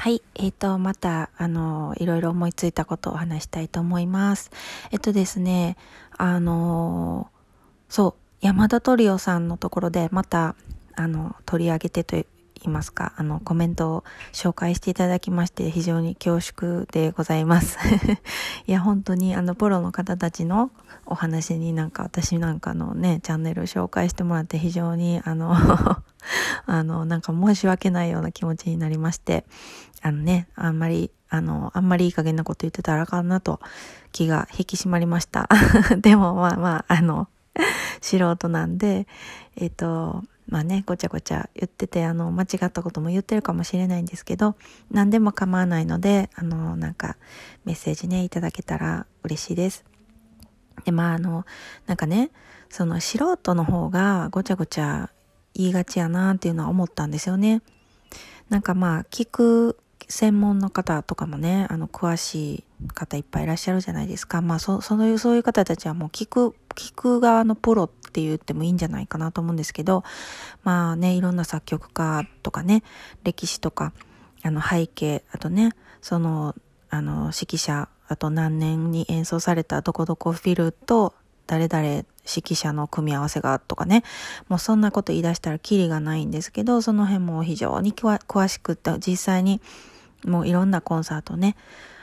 はい。えっ、ー、と、また、あの、いろいろ思いついたことを話したいと思います。えっとですね、あの、そう、山田トリオさんのところで、また、あの、取り上げてと言いますか、あの、コメントを紹介していただきまして、非常に恐縮でございます。いや、本当に、あの、プロの方たちのお話になんか、私なんかのね、チャンネルを紹介してもらって、非常に、あの あの、なんか申し訳ないような気持ちになりまして、あのね、あんまり、あの、あんまりいい加減なこと言ってたらあかんなと気が引き締まりました。でもまあまあ、あの、素人なんで、えっ、ー、と、まあね、ごちゃごちゃ言ってて、あの、間違ったことも言ってるかもしれないんですけど、何でも構わないので、あの、なんか、メッセージね、いただけたら嬉しいです。で、まあ、あの、なんかね、その素人の方がごちゃごちゃ言いがちやなっていうのは思ったんですよね。なんかまあ、聞く専門の方とかもね、あの、詳しい方いっぱいいらっしゃるじゃないですか。まあ、そ、そういう、そういう方たちはもう聞く、聞く側のプロって言ってもいいんじゃないかなと思うんですけど、まあね、いろんな作曲家とかね、歴史とか、あの、背景、あとね、その、あの、指揮者、あと何年に演奏されたどこどこフィルと、誰々指揮者の組み合わせがとかね、もうそんなこと言い出したらキリがないんですけど、その辺も非常に詳しくって、実際にもういろんなコンサートね、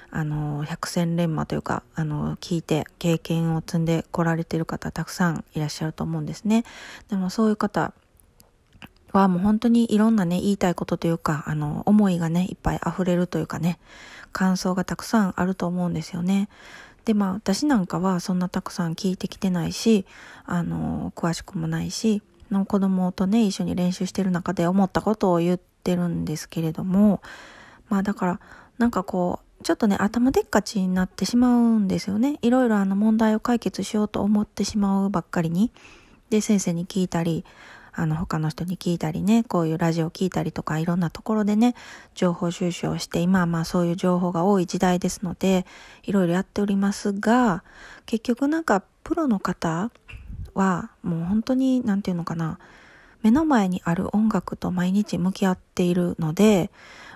あの、百戦錬磨というか、あの、聞いて経験を積んで来られてる方たくさんいらっしゃると思うんですね。でもそういう方はもう本当にいろんなね、言いたいことというか、あの、思いがね、いっぱい溢れるというかね、感想がたくさんあると思うんですよね。でまあ私なんかはそんなたくさん聞いてきてないしあの詳しくもないしの子供とね一緒に練習してる中で思ったことを言ってるんですけれどもまあだからなんかこうちょっとね頭でっかちになってしまうんですよね。いろいろあの問題を解決しようと思ってしまうばっかりに。で先生に聞いたりあの他の人に聞いたりね、こういうラジオ聞いたりとかいろんなところでね、情報収集をして、今はまあそういう情報が多い時代ですので、いろいろやっておりますが、結局なんかプロの方はもう本当に何て言うのかな、目の前にある音楽と毎日向き合っているので、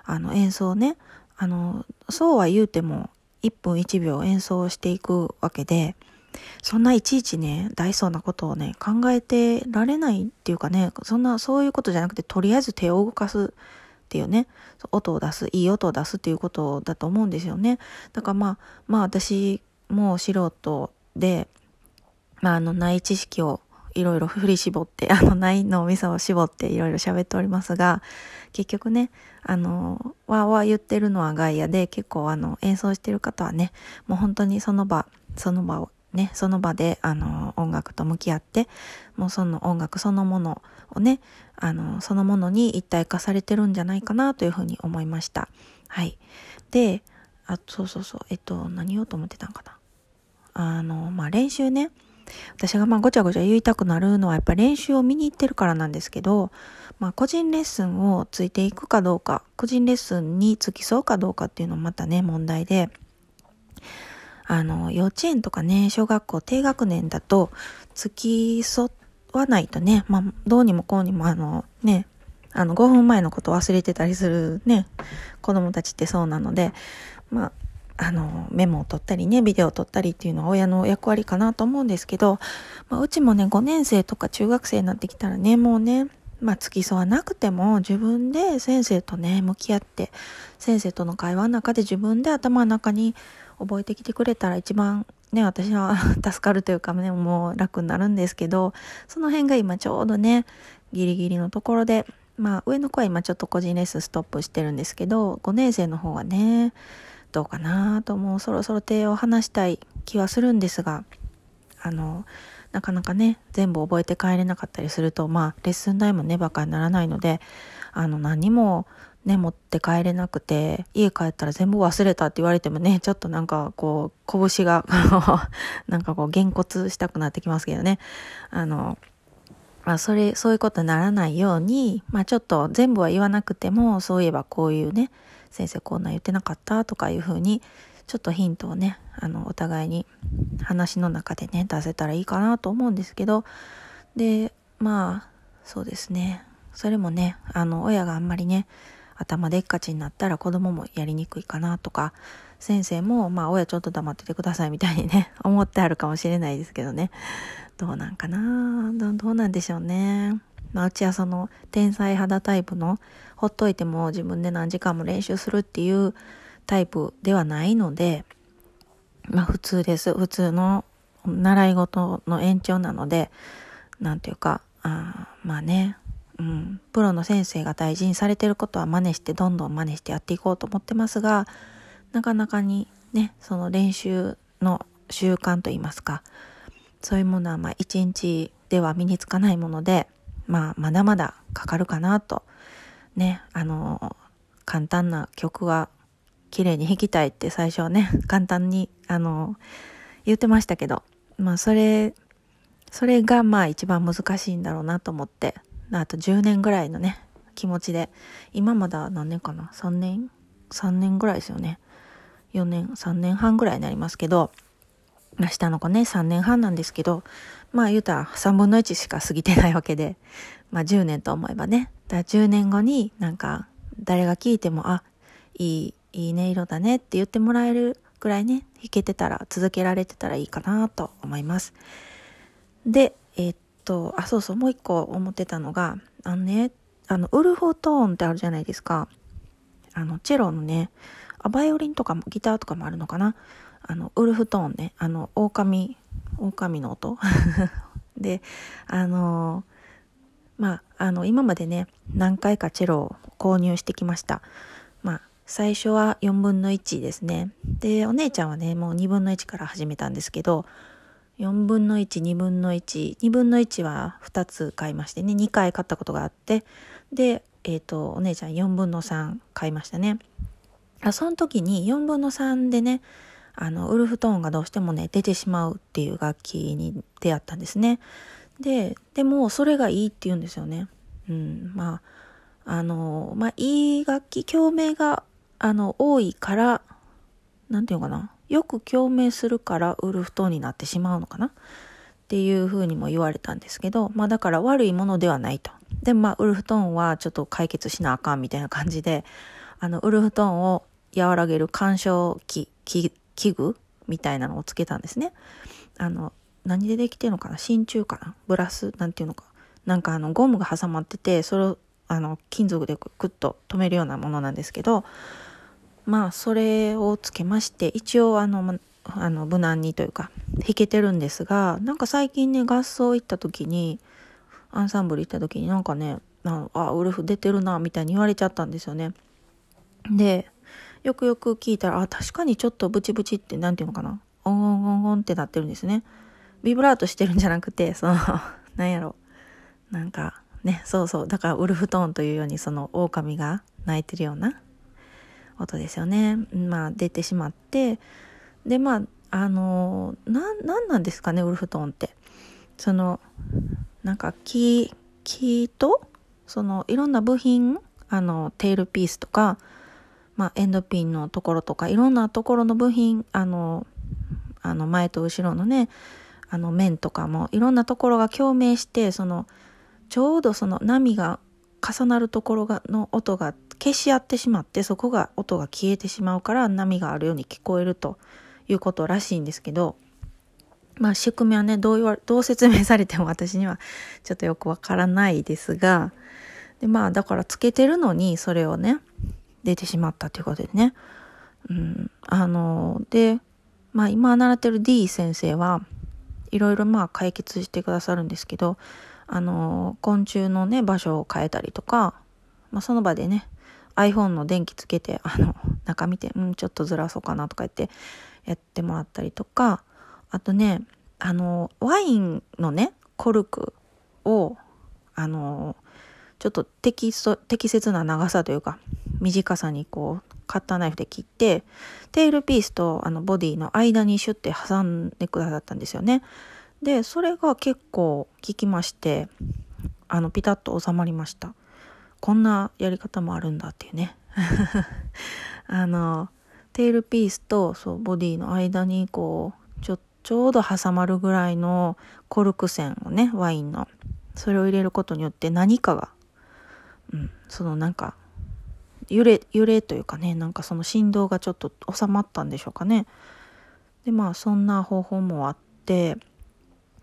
あの演奏ね、あの、そうは言うても1分1秒演奏していくわけで、そんないちいちね、大層なことをね、考えてられないっていうかね、そんな、そういうことじゃなくて、とりあえず手を動かすっていうね、音を出す、いい音を出すっていうことだと思うんですよね。だからまあ、まあ私も素人で、まああの、ない知識をいろいろ振り絞って、あの、ない脳みそを絞っていろいろ喋っておりますが、結局ね、あの、わーわー言ってるのは外野で、結構あの、演奏してる方はね、もう本当にその場、その場をね、その場で、あの、音楽と向き合って、もうその音楽そのものをね、あの、そのものに一体化されてるんじゃないかなというふうに思いました。はい。で、あ、そうそうそう、えっと、何言おうと思ってたんかな。あの、まあ、練習ね、私がまあごちゃごちゃ言いたくなるのはやっぱ練習を見に行ってるからなんですけど、まあ個人レッスンをついていくかどうか、個人レッスンに付き添うかどうかっていうのもまたね、問題で、あの、幼稚園とかね、小学校低学年だと、付き添わないとね、まあ、どうにもこうにもあの、ね、あの、5分前のこと忘れてたりするね、子供たちってそうなので、まあ、あの、メモを取ったりね、ビデオを撮ったりっていうのは親の役割かなと思うんですけど、まあ、うちもね、5年生とか中学生になってきたらね、もうね、まあ、付き添わなくても自分で先生とね、向き合って、先生との会話の中で自分で頭の中に覚えてきてくれたら一番ね、私は助かるというかね、もう楽になるんですけど、その辺が今ちょうどね、ギリギリのところで、まあ上の子は今ちょっと個人レッスンストップしてるんですけど、5年生の方はね、どうかなともうそろそろ手を離したい気はするんですが、あの、なかなかね、全部覚えて帰れなかったりすると、まあレッスン代もね、ばかにならないので、あの何もね、持って帰れなくて、家帰ったら全部忘れたって言われてもね、ちょっとなんかこう、拳が なんかこう、げんこつしたくなってきますけどね。あの、まあ、それ、そういうことにならないように、まあ、ちょっと全部は言わなくても、そういえばこういうね、先生こんな言ってなかったとかいうふうに、ちょっとヒントをね、あの、お互いに話の中でね、出せたらいいかなと思うんですけど、で、まあ、そうですね。それもね、あの、親があんまりね、頭でっかちになったら子供もやりにくいかなとか、先生も、まあ、親ちょっと黙っててくださいみたいにね、思ってあるかもしれないですけどね。どうなんかな？どうなんでしょうね。まあ、うちはその、天才肌タイプの、ほっといても自分で何時間も練習するっていうタイプではないので、まあ、普通です。普通の習い事の延長なので、なんていうか、あまあね、うん、プロの先生が大事にされてることは真似してどんどん真似してやっていこうと思ってますがなかなかにねその練習の習慣といいますかそういうものはまあ一日では身につかないものでまあまだまだかかるかなとねあの簡単な曲は綺麗に弾きたいって最初はね簡単にあの言ってましたけどまあそれそれがまあ一番難しいんだろうなと思ってあと10年ぐらいのね、気持ちで、今まだ何年かな ?3 年 ?3 年ぐらいですよね。4年、3年半ぐらいになりますけど、明日の子ね、3年半なんですけど、まあ言うたら3分の1しか過ぎてないわけで、まあ10年と思えばね、だから10年後になんか誰が聞いても、あ、いい、いい音色だねって言ってもらえるぐらいね、弾けてたら、続けられてたらいいかなと思います。で、えー、っと、あ、そうそう、もう一個思ってたのが、あのね、あの、ウルフトーンってあるじゃないですか。あの、チェロのね、あ、バイオリンとかも、ギターとかもあるのかな。あの、ウルフトーンね、あの、狼、狼の音 で、あのまあ、あの、今までね、何回かチェロを購入してきました。最初は4分の1ですね。で、お姉ちゃんはね、もう2分の1から始めたんですけど、4分の1、2分の1、2分の1は2つ買いましてね、2回買ったことがあって、で、えっ、ー、と、お姉ちゃん4分の3買いましたね。あその時に4分の3でね、あの、ウルフトーンがどうしてもね、出てしまうっていう楽器に出会ったんですね。で、でも、それがいいって言うんですよね。うん、まあ、あの、まあ、いい楽器、共鳴が、あの、多いから、なんていうのかな。よく共鳴するからウルフトーンになってしまうのかなっていうふうにも言われたんですけど、まあだから悪いものではないと。で、まあウルフトーンはちょっと解決しなあかんみたいな感じで、あの、ウルフトーンを和らげる干渉器、器具みたいなのをつけたんですね。あの、何でできてるのかな真鍮かなブラスなんていうのか。なんかあの、ゴムが挟まってて、それをあの、金属でクッと止めるようなものなんですけど、まあそれをつけまして一応あのあの無難にというか弾けてるんですがなんか最近ね合奏行った時にアンサンブル行った時になんかねあウルフ出てるなみたいに言われちゃったんですよね。でよくよく聞いたらあ確かにちょっとブチブチって何て言うのかなオンオンオンオンってなってるんですね。ビブラートしてるんじゃなくてその なんやろなんかねそうそうだからウルフトーンというようにその狼が鳴いてるような音ですよね。まあ出てしまって、でまあ、あの、な、なんなんですかね、ウルフトンって。その、なんか木、木と、そのいろんな部品、あの、テールピースとか、まあエンドピンのところとか、いろんなところの部品、あの、あの前と後ろのね、あの面とかもいろんなところが共鳴して、その、ちょうどその波が重なるところがの音が消し合ってしまってそこが音が消えてしまうから波があるように聞こえるということらしいんですけどまあ仕組みはねどう言わどう説明されても私にはちょっとよくわからないですがでまあだからつけてるのにそれをね出てしまったということでね。うんあのでまあ今習ってる D 先生はいろいろまあ解決してくださるんですけどあの、昆虫のね、場所を変えたりとか、まあ、その場でね、iPhone の電気つけて、あの、中見て、うん、ちょっとずらそうかなとか言ってやってもらったりとか、あとね、あの、ワインのね、コルクを、あの、ちょっと適適切な長さというか、短さにこう、カッターナイフで切って、テールピースとあのボディの間にシュッて挟んでくださったんですよね。で、それが結構効きまして、あの、ピタッと収まりました。こんなやり方もあるんだっていうね。あの、テールピースとそうボディの間にこう、ちょ、ちょうど挟まるぐらいのコルク線をね、ワインの。それを入れることによって何かが、うん、そのなんか、揺れ、揺れというかね、なんかその振動がちょっと収まったんでしょうかね。で、まあそんな方法もあって、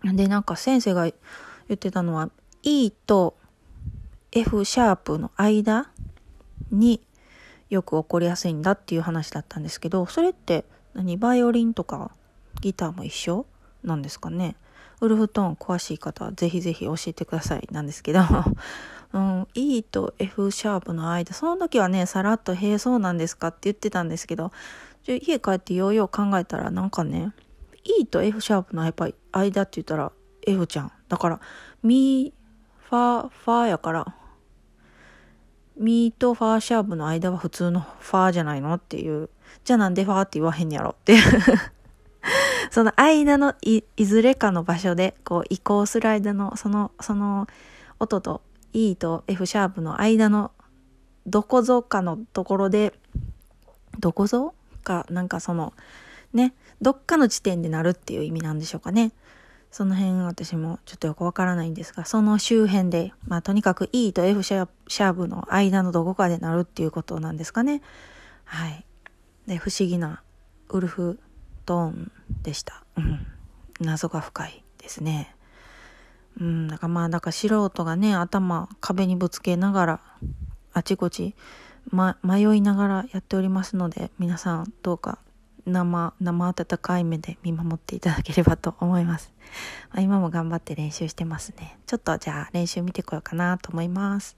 で、なんか先生が言ってたのは、E と F シャープの間によく起こりやすいんだっていう話だったんですけど、それって何？バイオリンとかギターも一緒なんですかね？ウルフトーン詳しい方はぜひぜひ教えてくださいなんですけど、うん、E と F シャープの間、その時はね、さらっと、へえ、そうなんですか？って言ってたんですけど、家帰ってようよう考えたらなんかね、E と F シャープのやっぱり間って言ったら F ちゃん。だから、ミー、ファ、ファやから、ミーとファーシャープの間は普通のファーじゃないのっていう。じゃあなんでファーって言わへんやろって その間のい、いずれかの場所で、こう移行する間の、その、その音と E と F シャープの間のどこぞかのところで、どこぞか、なんかその、ね、どっかの地点でなるっていう意味なんでしょうかね。その辺私もちょっとよくわからないんですが、その周辺で、まあとにかく E と F シャープの間のどこかでなるっていうことなんですかね。はい。で、不思議なウルフトーンでした。うん。謎が深いですね。うん、だからまあ、だか素人がね、頭壁にぶつけながら、あちこち、ま、迷いながらやっておりますので、皆さんどうか生、生温かい目で見守っていただければと思います。まあ、今も頑張って練習してますね。ちょっとじゃあ練習見てこようかなと思います。